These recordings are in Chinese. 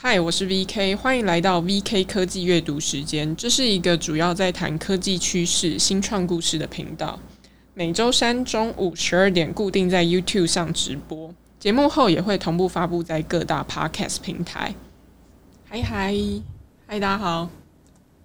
嗨，我是 VK，欢迎来到 VK 科技阅读时间。这是一个主要在谈科技趋势、新创故事的频道。每周三中午十二点固定在 YouTube 上直播，节目后也会同步发布在各大 Podcast 平台。嗨嗨嗨，大家好，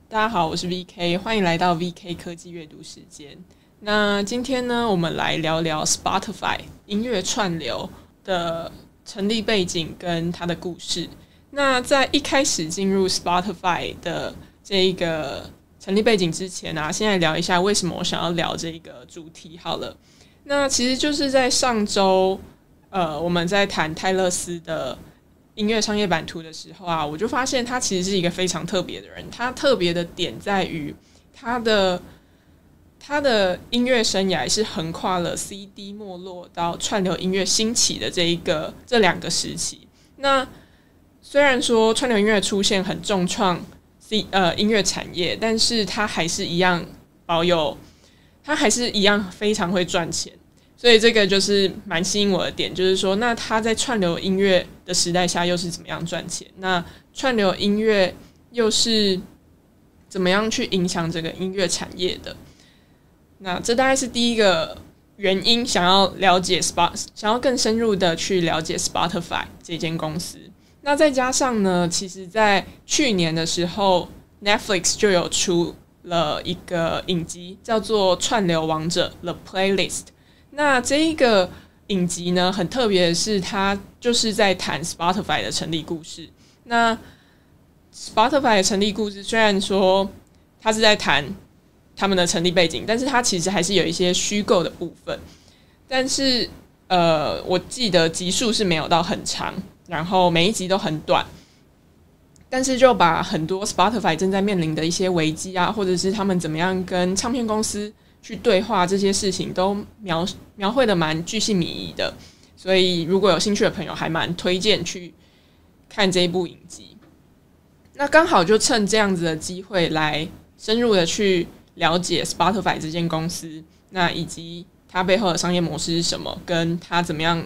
大家好，我是 VK，欢迎来到 VK 科技阅读时间。那今天呢，我们来聊聊 Spotify 音乐串流的成立背景跟它的故事。那在一开始进入 Spotify 的这一个成立背景之前啊，先来聊一下为什么我想要聊这一个主题好了。那其实就是在上周，呃，我们在谈泰勒斯的音乐商业版图的时候啊，我就发现他其实是一个非常特别的人。他特别的点在于他的他的音乐生涯是横跨了 CD 没落到串流音乐兴起的这一个这两个时期。那虽然说串流音乐出现很重创 C 呃音乐产业，但是它还是一样保有，它还是一样非常会赚钱，所以这个就是蛮吸引我的点，就是说，那它在串流音乐的时代下又是怎么样赚钱？那串流音乐又是怎么样去影响这个音乐产业的？那这大概是第一个原因，想要了解 Spot，想要更深入的去了解 Spotify 这间公司。那再加上呢，其实，在去年的时候，Netflix 就有出了一个影集，叫做《串流王者》The Playlist。那这一个影集呢，很特别的是，它就是在谈 Spotify 的成立故事。那 Spotify 的成立故事，虽然说它是在谈他们的成立背景，但是它其实还是有一些虚构的部分。但是，呃，我记得集数是没有到很长。然后每一集都很短，但是就把很多 Spotify 正在面临的一些危机啊，或者是他们怎么样跟唱片公司去对话这些事情，都描描绘的蛮具细靡遗的。所以如果有兴趣的朋友，还蛮推荐去看这一部影集。那刚好就趁这样子的机会来深入的去了解 Spotify 这间公司，那以及它背后的商业模式是什么，跟它怎么样。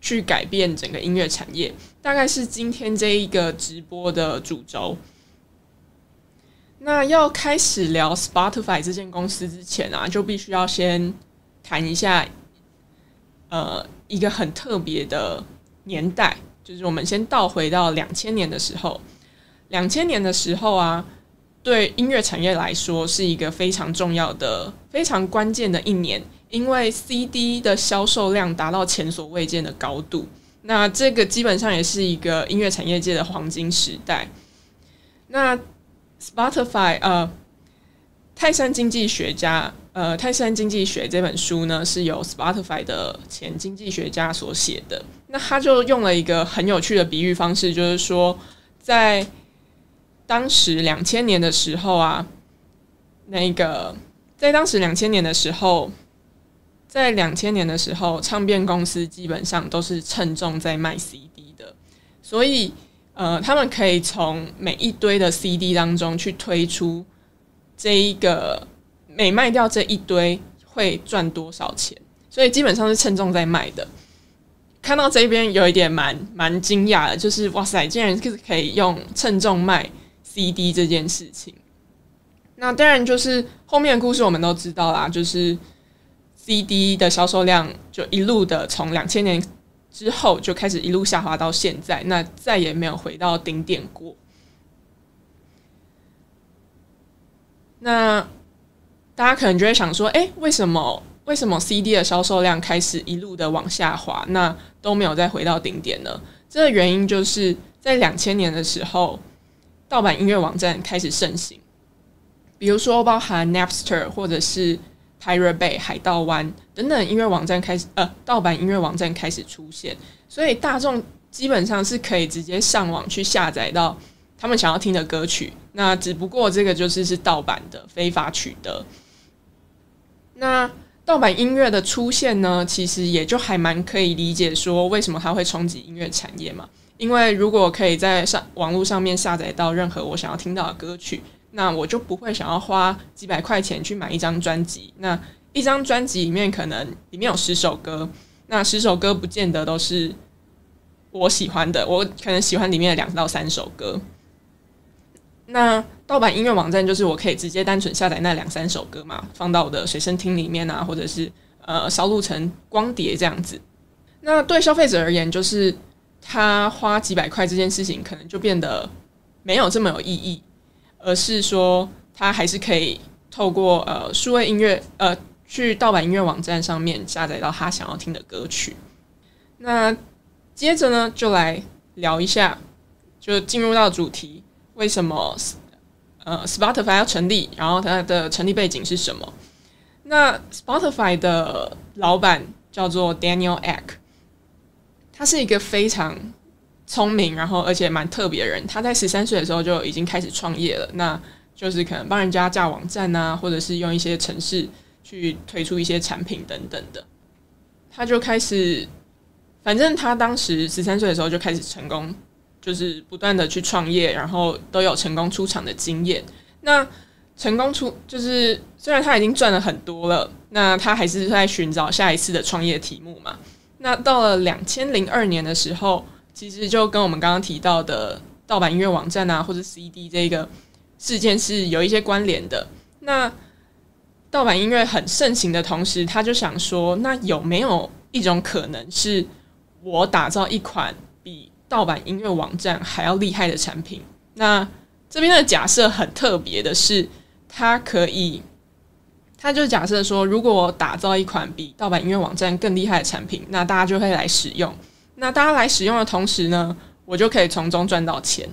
去改变整个音乐产业，大概是今天这一个直播的主轴。那要开始聊 Spotify 这间公司之前啊，就必须要先谈一下，呃，一个很特别的年代，就是我们先倒回到两千年的时候。两千年的时候啊，对音乐产业来说是一个非常重要的、非常关键的一年。因为 CD 的销售量达到前所未见的高度，那这个基本上也是一个音乐产业界的黄金时代。那 Spotify 呃，泰山经济学家呃，泰山经济学这本书呢，是由 Spotify 的前经济学家所写的。那他就用了一个很有趣的比喻方式，就是说，在当时两千年的时候啊，那个在当时两千年的时候。在两千年的时候，唱片公司基本上都是称重在卖 CD 的，所以呃，他们可以从每一堆的 CD 当中去推出这一个每卖掉这一堆会赚多少钱，所以基本上是称重在卖的。看到这边有一点蛮蛮惊讶的，就是哇塞，竟然是可以用称重卖 CD 这件事情。那当然就是后面的故事我们都知道啦，就是。CD 的销售量就一路的从两千年之后就开始一路下滑到现在，那再也没有回到顶点过。那大家可能就会想说，哎、为什么为什么 CD 的销售量开始一路的往下滑，那都没有再回到顶点呢？这个原因就是在两千年的时候，盗版音乐网站开始盛行，比如说包含 Napster 或者是。Pirate Bay 海盗湾等等音乐网站开始，呃，盗版音乐网站开始出现，所以大众基本上是可以直接上网去下载到他们想要听的歌曲。那只不过这个就是是盗版的非法取得。那盗版音乐的出现呢，其实也就还蛮可以理解，说为什么它会冲击音乐产业嘛？因为如果可以在上网络上面下载到任何我想要听到的歌曲。那我就不会想要花几百块钱去买一张专辑。那一张专辑里面可能里面有十首歌，那十首歌不见得都是我喜欢的，我可能喜欢里面的两到三首歌。那盗版音乐网站就是我可以直接单纯下载那两三首歌嘛，放到我的随身听里面啊，或者是呃烧录成光碟这样子。那对消费者而言，就是他花几百块这件事情可能就变得没有这么有意义，而是说他还是可以透过呃数位音乐呃。去盗版音乐网站上面下载到他想要听的歌曲。那接着呢，就来聊一下，就进入到主题，为什么呃 Spotify 要成立，然后它的成立背景是什么？那 Spotify 的老板叫做 Daniel Ek，他是一个非常聪明，然后而且蛮特别的人。他在十三岁的时候就已经开始创业了，那就是可能帮人家架网站啊，或者是用一些程式。去推出一些产品等等的，他就开始，反正他当时十三岁的时候就开始成功，就是不断的去创业，然后都有成功出场的经验。那成功出就是虽然他已经赚了很多了，那他还是在寻找下一次的创业题目嘛。那到了两千零二年的时候，其实就跟我们刚刚提到的盗版音乐网站啊，或者 CD 这个事件是有一些关联的。那盗版音乐很盛行的同时，他就想说：那有没有一种可能是，我打造一款比盗版音乐网站还要厉害的产品？那这边的假设很特别的是，它可以，他就假设说，如果我打造一款比盗版音乐网站更厉害的产品，那大家就会来使用。那大家来使用的同时呢，我就可以从中赚到钱。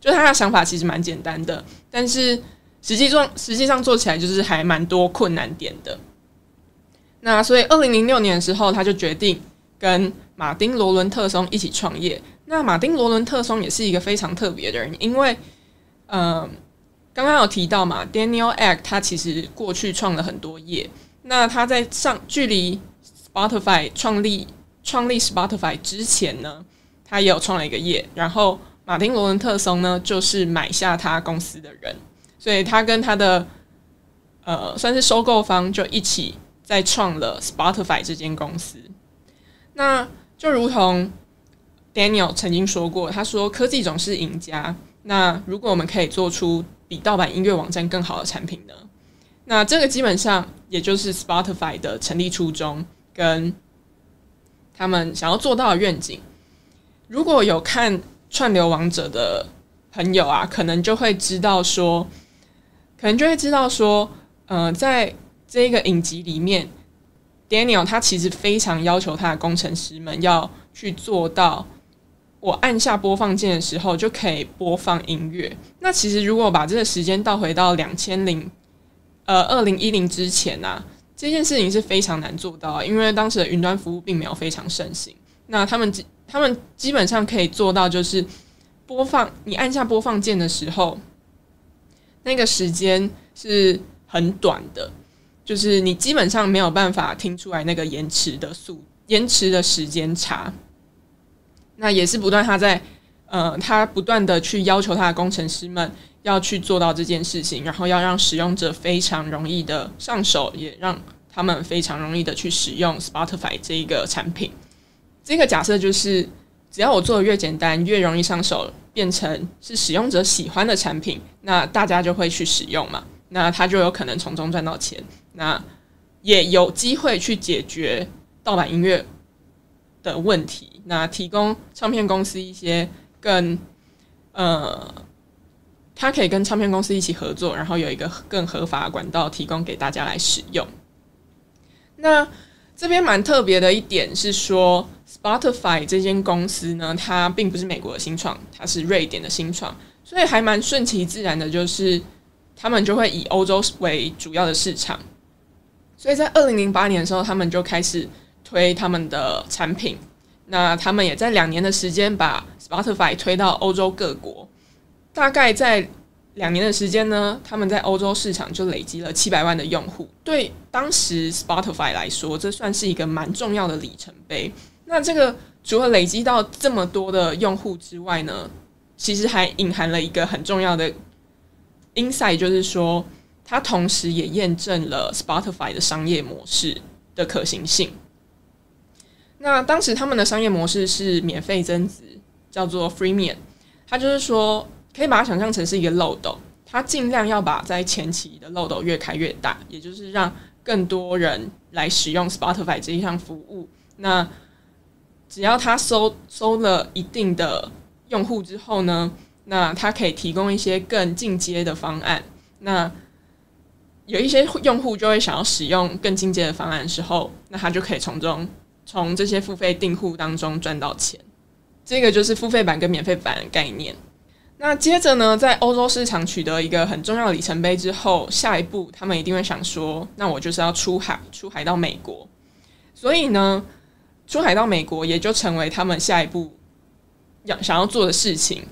就他的想法其实蛮简单的，但是。实际上，实际上做起来就是还蛮多困难点的。那所以，二零零六年的时候，他就决定跟马丁·罗伦特松一起创业。那马丁·罗伦特松也是一个非常特别的人，因为，嗯，刚刚有提到嘛，Daniel Ek 他其实过去创了很多业。那他在上距离 Spotify 创立创立 Spotify 之前呢，他也有创了一个业。然后，马丁·罗伦特松呢，就是买下他公司的人。所以他跟他的呃，算是收购方就一起再创了 Spotify 这间公司。那就如同 Daniel 曾经说过，他说科技总是赢家。那如果我们可以做出比盗版音乐网站更好的产品呢？那这个基本上也就是 Spotify 的成立初衷跟他们想要做到的愿景。如果有看串流王者的朋友啊，可能就会知道说。可能就会知道说，呃，在这个影集里面，Daniel 他其实非常要求他的工程师们要去做到，我按下播放键的时候就可以播放音乐。那其实如果把这个时间倒回到两千零，呃，二零一零之前啊，这件事情是非常难做到，因为当时的云端服务并没有非常盛行。那他们基他们基本上可以做到，就是播放你按下播放键的时候。那个时间是很短的，就是你基本上没有办法听出来那个延迟的速延迟的时间差。那也是不断他在呃，他不断的去要求他的工程师们要去做到这件事情，然后要让使用者非常容易的上手，也让他们非常容易的去使用 Spotify 这一个产品。这个假设就是，只要我做的越简单，越容易上手。变成是使用者喜欢的产品，那大家就会去使用嘛，那他就有可能从中赚到钱，那也有机会去解决盗版音乐的问题，那提供唱片公司一些更呃，他可以跟唱片公司一起合作，然后有一个更合法的管道提供给大家来使用。那这边蛮特别的一点是说。Spotify 这间公司呢，它并不是美国的新创，它是瑞典的新创，所以还蛮顺其自然的，就是他们就会以欧洲为主要的市场。所以在二零零八年的时候，他们就开始推他们的产品。那他们也在两年的时间把 Spotify 推到欧洲各国。大概在两年的时间呢，他们在欧洲市场就累积了七百万的用户。对当时 Spotify 来说，这算是一个蛮重要的里程碑。那这个除了累积到这么多的用户之外呢，其实还隐含了一个很重要的 insight，就是说它同时也验证了 Spotify 的商业模式的可行性。那当时他们的商业模式是免费增值，叫做 Freemium。它就是说，可以把它想象成是一个漏斗，它尽量要把在前期的漏斗越开越大，也就是让更多人来使用 Spotify 这一项服务。那只要他收收了一定的用户之后呢，那他可以提供一些更进阶的方案。那有一些用户就会想要使用更进阶的方案的时候，那他就可以从中从这些付费订户当中赚到钱。这个就是付费版跟免费版的概念。那接着呢，在欧洲市场取得一个很重要的里程碑之后，下一步他们一定会想说，那我就是要出海，出海到美国。所以呢，出海到美国也就成为他们下一步要想要做的事情。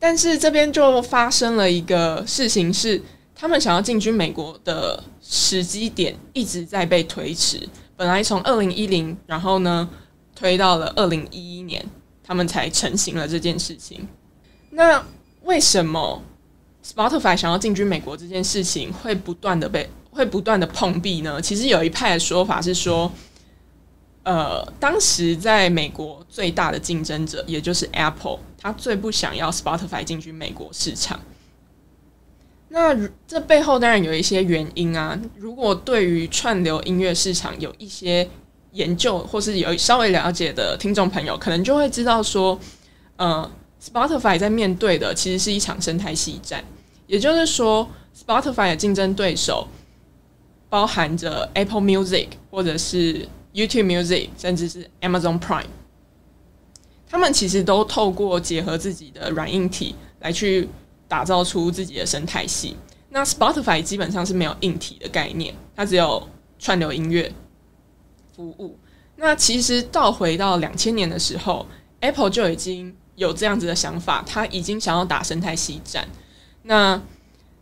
但是这边就发生了一个事情，是他们想要进军美国的时机点一直在被推迟。本来从二零一零，然后呢推到了二零一一年，他们才成型了这件事情。那为什么 Spotify 想要进军美国这件事情会不断的被会不断的碰壁呢？其实有一派的说法是说，呃，当时在美国最大的竞争者也就是 Apple，他最不想要 Spotify 进军美国市场。那这背后当然有一些原因啊。如果对于串流音乐市场有一些研究或是有稍微了解的听众朋友，可能就会知道说，呃。Spotify 在面对的其实是一场生态系战，也就是说，Spotify 的竞争对手包含着 Apple Music 或者是 YouTube Music，甚至是 Amazon Prime，他们其实都透过结合自己的软硬体来去打造出自己的生态系。那 Spotify 基本上是没有硬体的概念，它只有串流音乐服务。那其实倒回到两千年的时候，Apple 就已经有这样子的想法，他已经想要打生态系战。那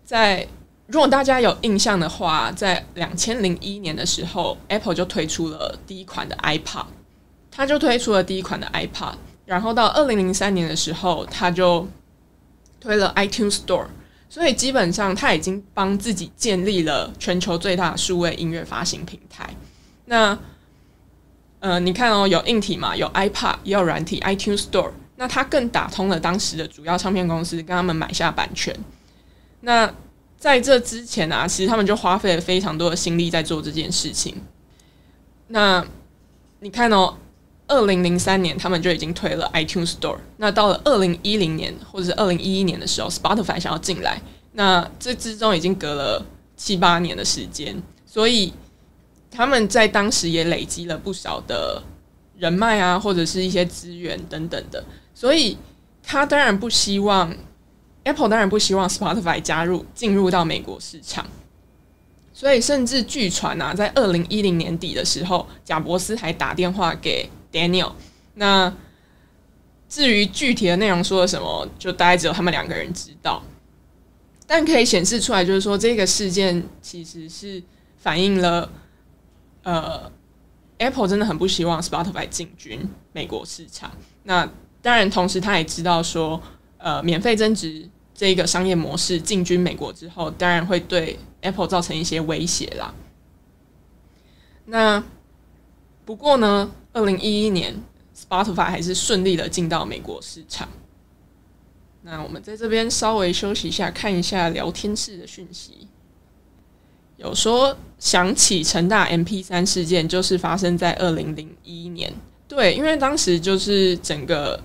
在如果大家有印象的话，在两千零一年的时候，Apple 就推出了第一款的 iPod，他就推出了第一款的 iPod。然后到二零零三年的时候，他就推了 iTunes Store。所以基本上他已经帮自己建立了全球最大数位音乐发行平台。那呃，你看哦，有硬体嘛，有 iPad，也有软体 iTunes Store。那他更打通了当时的主要唱片公司，跟他们买下版权。那在这之前啊，其实他们就花费了非常多的心力在做这件事情。那你看哦，二零零三年他们就已经推了 iTunes Store。那到了二零一零年或者是二零一一年的时候，Spotify 想要进来，那这之中已经隔了七八年的时间，所以他们在当时也累积了不少的人脉啊，或者是一些资源等等的。所以，他当然不希望 Apple 当然不希望 Spotify 加入进入到美国市场。所以，甚至据传啊，在二零一零年底的时候，贾伯斯还打电话给 Daniel。那至于具体的内容说了什么，就大概只有他们两个人知道。但可以显示出来，就是说这个事件其实是反映了，呃，Apple 真的很不希望 Spotify 进军美国市场。那当然，同时他也知道说，呃，免费增值这个商业模式进军美国之后，当然会对 Apple 造成一些威胁啦。那不过呢，二零一一年 Spotify 还是顺利的进到美国市场。那我们在这边稍微休息一下，看一下聊天室的讯息。有说想起成大 MP3 事件，就是发生在二零零一年。对，因为当时就是整个。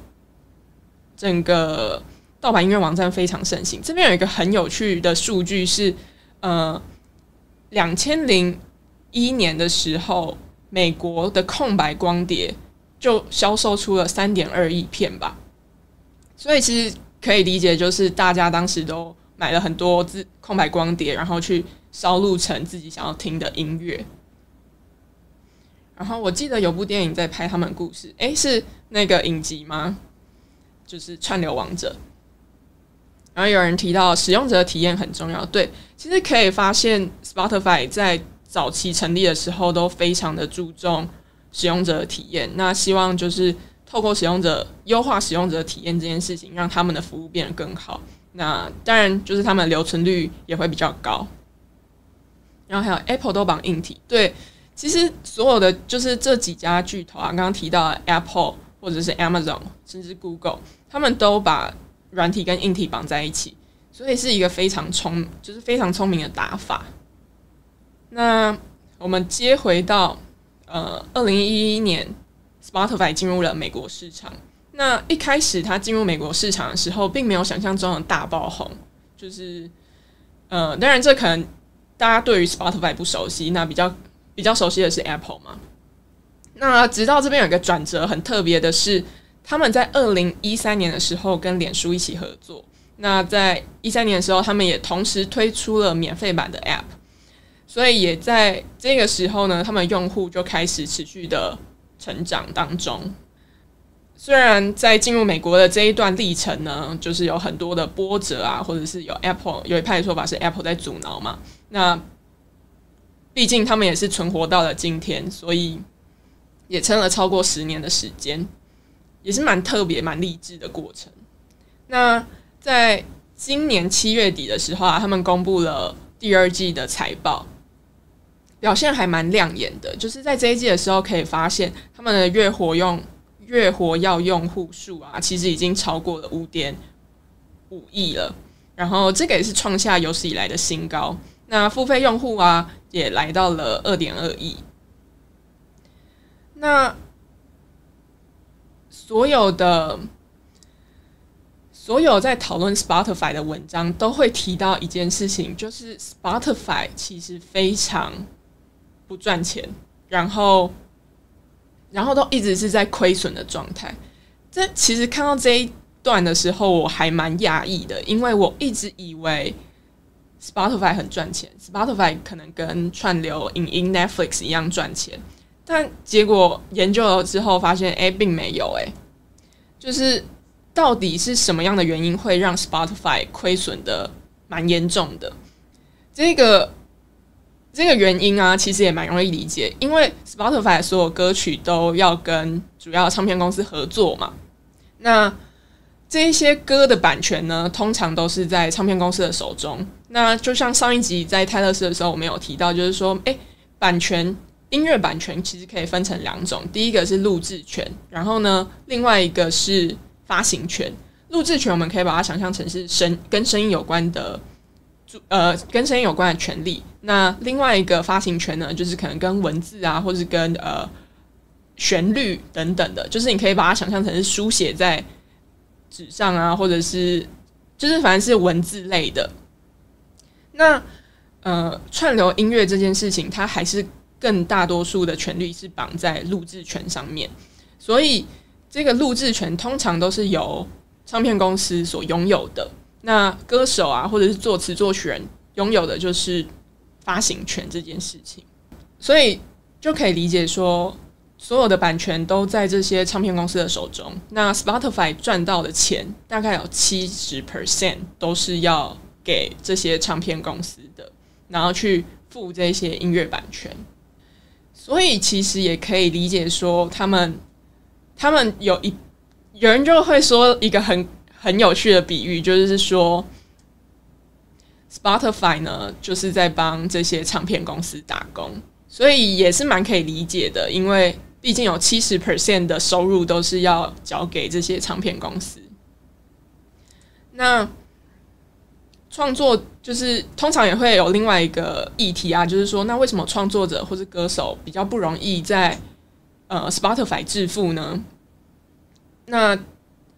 整个盗版音乐网站非常盛行。这边有一个很有趣的数据是，呃，两千零一年的时候，美国的空白光碟就销售出了三点二亿片吧。所以其实可以理解，就是大家当时都买了很多自空白光碟，然后去烧录成自己想要听的音乐。然后我记得有部电影在拍他们故事，诶，是那个影集吗？就是串流王者，然后有人提到使用者体验很重要。对，其实可以发现，Spotify 在早期成立的时候都非常的注重使用者的体验。那希望就是透过使用者优化使用者的体验这件事情，让他们的服务变得更好。那当然就是他们的留存率也会比较高。然后还有 Apple 都绑硬体，对，其实所有的就是这几家巨头啊，刚刚提到 Apple 或者是 Amazon，甚至 Google，他们都把软体跟硬体绑在一起，所以是一个非常聪，就是非常聪明的打法。那我们接回到呃，二零一一年，Spotify 进入了美国市场。那一开始它进入美国市场的时候，并没有想象中的大爆红，就是呃，当然这可能大家对于 Spotify 不熟悉，那比较。比较熟悉的是 Apple 嘛？那直到这边有一个转折，很特别的是，他们在二零一三年的时候跟脸书一起合作。那在一三年的时候，他们也同时推出了免费版的 App，所以也在这个时候呢，他们用户就开始持续的成长当中。虽然在进入美国的这一段历程呢，就是有很多的波折啊，或者是有 Apple 有一派的说法是 Apple 在阻挠嘛，那。毕竟他们也是存活到了今天，所以也撑了超过十年的时间，也是蛮特别、蛮励志的过程。那在今年七月底的时候啊，他们公布了第二季的财报，表现还蛮亮眼的。就是在这一季的时候，可以发现他们的月活用月活要用户数啊，其实已经超过了五点五亿了。然后这个也是创下有史以来的新高。那付费用户啊，也来到了二点二亿。那所有的所有在讨论 Spotify 的文章都会提到一件事情，就是 Spotify 其实非常不赚钱，然后然后都一直是在亏损的状态。这其实看到这一段的时候，我还蛮讶异的，因为我一直以为。Spotify 很赚钱，Spotify 可能跟串流影音 Netflix 一样赚钱，但结果研究了之后发现，哎、并没有、欸，哎，就是到底是什么样的原因会让 Spotify 亏损的蛮严重的？这个这个原因啊，其实也蛮容易理解，因为 Spotify 所有歌曲都要跟主要唱片公司合作嘛，那。这一些歌的版权呢，通常都是在唱片公司的手中。那就像上一集在泰勒斯的时候，我们有提到，就是说，诶，版权音乐版权其实可以分成两种，第一个是录制权，然后呢，另外一个是发行权。录制权我们可以把它想象成是声跟声音有关的，呃，跟声音有关的权利。那另外一个发行权呢，就是可能跟文字啊，或是跟呃旋律等等的，就是你可以把它想象成是书写在。纸上啊，或者是就是反正是文字类的。那呃，串流音乐这件事情，它还是更大多数的权利是绑在录制权上面，所以这个录制权通常都是由唱片公司所拥有的。那歌手啊，或者是作词作曲人拥有的就是发行权这件事情，所以就可以理解说。所有的版权都在这些唱片公司的手中。那 Spotify 赚到的钱大概有七十 percent 都是要给这些唱片公司的，然后去付这些音乐版权。所以其实也可以理解说，他们他们有一有人就会说一个很很有趣的比喻，就是说 Spotify 呢就是在帮这些唱片公司打工，所以也是蛮可以理解的，因为。毕竟有七十 percent 的收入都是要交给这些唱片公司。那创作就是通常也会有另外一个议题啊，就是说，那为什么创作者或是歌手比较不容易在呃 Spotify 致富呢？那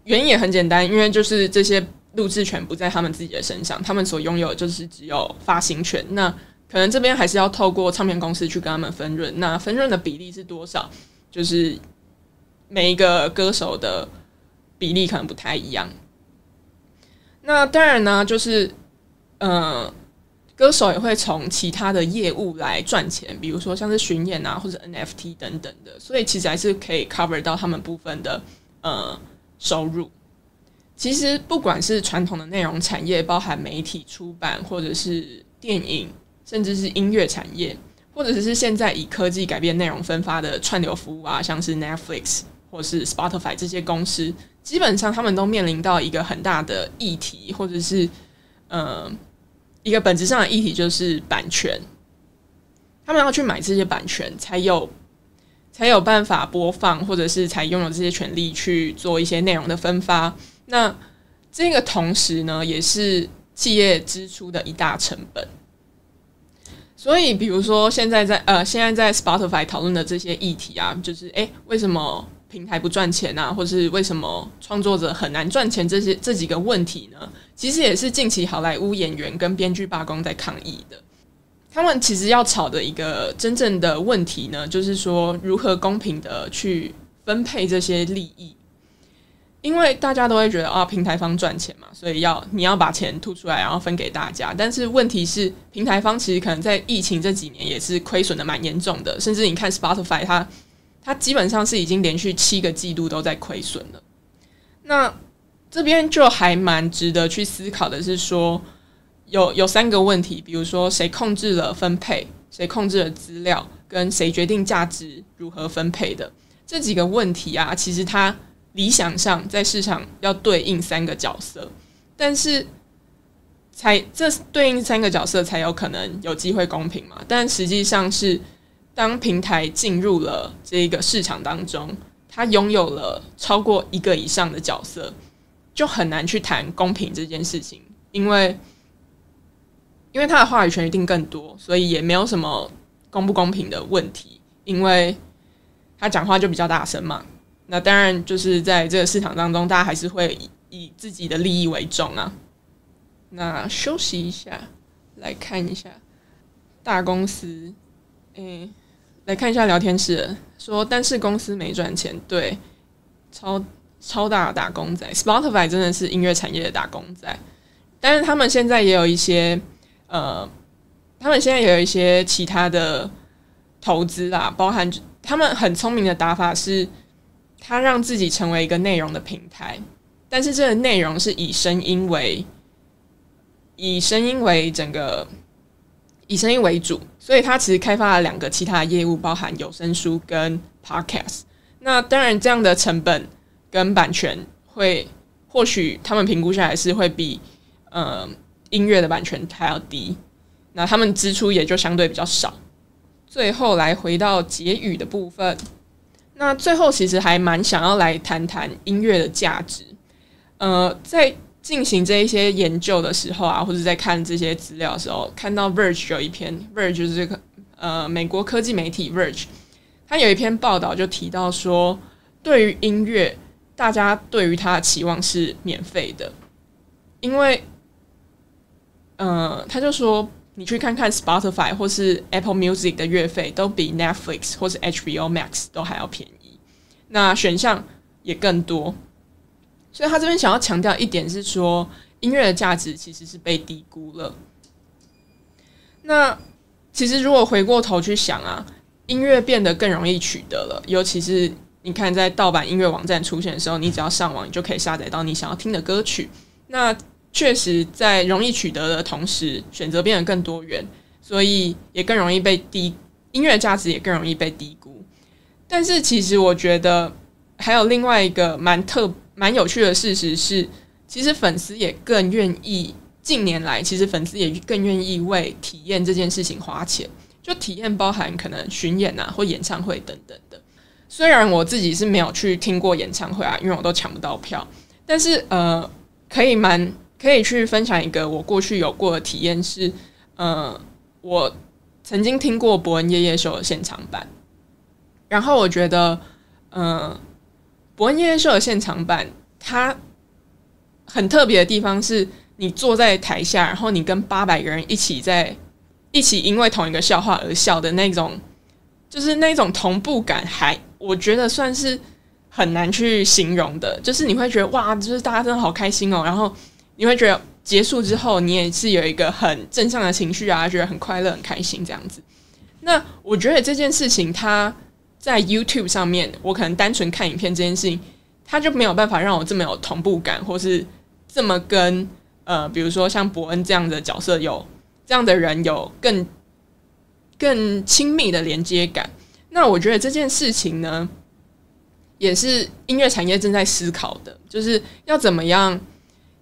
原因也很简单，因为就是这些录制权不在他们自己的身上，他们所拥有的就是只有发行权。那可能这边还是要透过唱片公司去跟他们分润。那分润的比例是多少？就是每一个歌手的比例可能不太一样。那当然呢，就是呃，歌手也会从其他的业务来赚钱，比如说像是巡演啊，或者 NFT 等等的。所以其实还是可以 cover 到他们部分的呃收入。其实不管是传统的内容产业，包含媒体出版，或者是电影，甚至是音乐产业。或者是现在以科技改变内容分发的串流服务啊，像是 Netflix 或是 Spotify 这些公司，基本上他们都面临到一个很大的议题，或者是呃一个本质上的议题，就是版权。他们要去买这些版权，才有才有办法播放，或者是才拥有这些权利去做一些内容的分发。那这个同时呢，也是企业支出的一大成本。所以，比如说现在在呃，现在在 Spotify 讨论的这些议题啊，就是诶，为什么平台不赚钱啊，或是为什么创作者很难赚钱？这些这几个问题呢，其实也是近期好莱坞演员跟编剧罢工在抗议的。他们其实要吵的一个真正的问题呢，就是说如何公平的去分配这些利益。因为大家都会觉得啊，平台方赚钱嘛，所以要你要把钱吐出来，然后分给大家。但是问题是，平台方其实可能在疫情这几年也是亏损的蛮严重的，甚至你看 Spotify，它它基本上是已经连续七个季度都在亏损了。那这边就还蛮值得去思考的是说，有有三个问题，比如说谁控制了分配，谁控制了资料，跟谁决定价值如何分配的这几个问题啊，其实它。理想上，在市场要对应三个角色，但是才这对应三个角色才有可能有机会公平嘛？但实际上是，当平台进入了这个市场当中，它拥有了超过一个以上的角色，就很难去谈公平这件事情，因为因为他的话语权一定更多，所以也没有什么公不公平的问题，因为他讲话就比较大声嘛。那当然，就是在这个市场当中，大家还是会以，自己的利益为重啊。那休息一下，来看一下大公司，诶、欸，来看一下聊天室说，但是公司没赚钱，对，超超大的打工仔，Spotify 真的是音乐产业的打工仔，但是他们现在也有一些，呃，他们现在有一些其他的投资啦，包含他们很聪明的打法是。他让自己成为一个内容的平台，但是这个内容是以声音为以声音为整个以声音为主，所以他其实开发了两个其他的业务，包含有声书跟 Podcast。那当然，这样的成本跟版权会或许他们评估下来是会比呃音乐的版权还要低，那他们支出也就相对比较少。最后来回到结语的部分。那最后其实还蛮想要来谈谈音乐的价值。呃，在进行这一些研究的时候啊，或者在看这些资料的时候，看到 Verge 有一篇，Verge 就是这个呃美国科技媒体 Verge，它有一篇报道就提到说，对于音乐，大家对于它的期望是免费的，因为，呃，他就说。你去看看 Spotify 或是 Apple Music 的月费，都比 Netflix 或是 HBO Max 都还要便宜，那选项也更多。所以他这边想要强调一点是说，音乐的价值其实是被低估了。那其实如果回过头去想啊，音乐变得更容易取得了，尤其是你看在盗版音乐网站出现的时候，你只要上网，你就可以下载到你想要听的歌曲。那确实，在容易取得的同时，选择变得更多元，所以也更容易被低音乐价值也更容易被低估。但是，其实我觉得还有另外一个蛮特蛮有趣的事实是，其实粉丝也更愿意近年来，其实粉丝也更愿意为体验这件事情花钱。就体验包含可能巡演啊，或演唱会等等的。虽然我自己是没有去听过演唱会啊，因为我都抢不到票，但是呃，可以蛮。可以去分享一个我过去有过的体验是，呃，我曾经听过伯恩夜夜秀的现场版，然后我觉得，呃，伯恩夜夜秀的现场版它很特别的地方是，你坐在台下，然后你跟八百个人一起在一起因为同一个笑话而笑的那种，就是那种同步感，还我觉得算是很难去形容的，就是你会觉得哇，就是大家真的好开心哦，然后。你会觉得结束之后，你也是有一个很正向的情绪啊，觉得很快乐、很开心这样子。那我觉得这件事情，它在 YouTube 上面，我可能单纯看影片这件事情，它就没有办法让我这么有同步感，或是这么跟呃，比如说像伯恩这样的角色有这样的人有更更亲密的连接感。那我觉得这件事情呢，也是音乐产业正在思考的，就是要怎么样。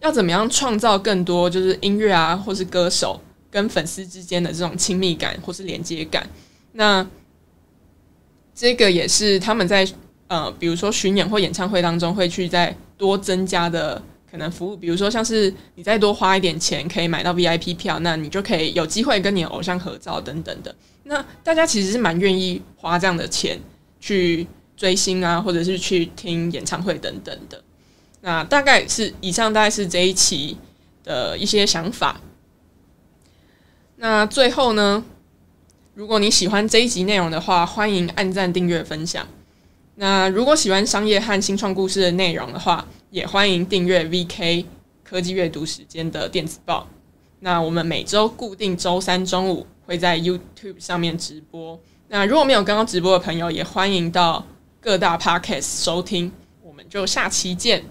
要怎么样创造更多就是音乐啊，或是歌手跟粉丝之间的这种亲密感或是连接感？那这个也是他们在呃，比如说巡演或演唱会当中会去再多增加的可能服务，比如说像是你再多花一点钱可以买到 VIP 票，那你就可以有机会跟你的偶像合照等等的。那大家其实是蛮愿意花这样的钱去追星啊，或者是去听演唱会等等的。那大概是以上，大概是这一期的一些想法。那最后呢，如果你喜欢这一集内容的话，欢迎按赞、订阅、分享。那如果喜欢商业和新创故事的内容的话，也欢迎订阅 VK 科技阅读时间的电子报。那我们每周固定周三中午会在 YouTube 上面直播。那如果没有刚刚直播的朋友，也欢迎到各大 Podcast 收听。我们就下期见。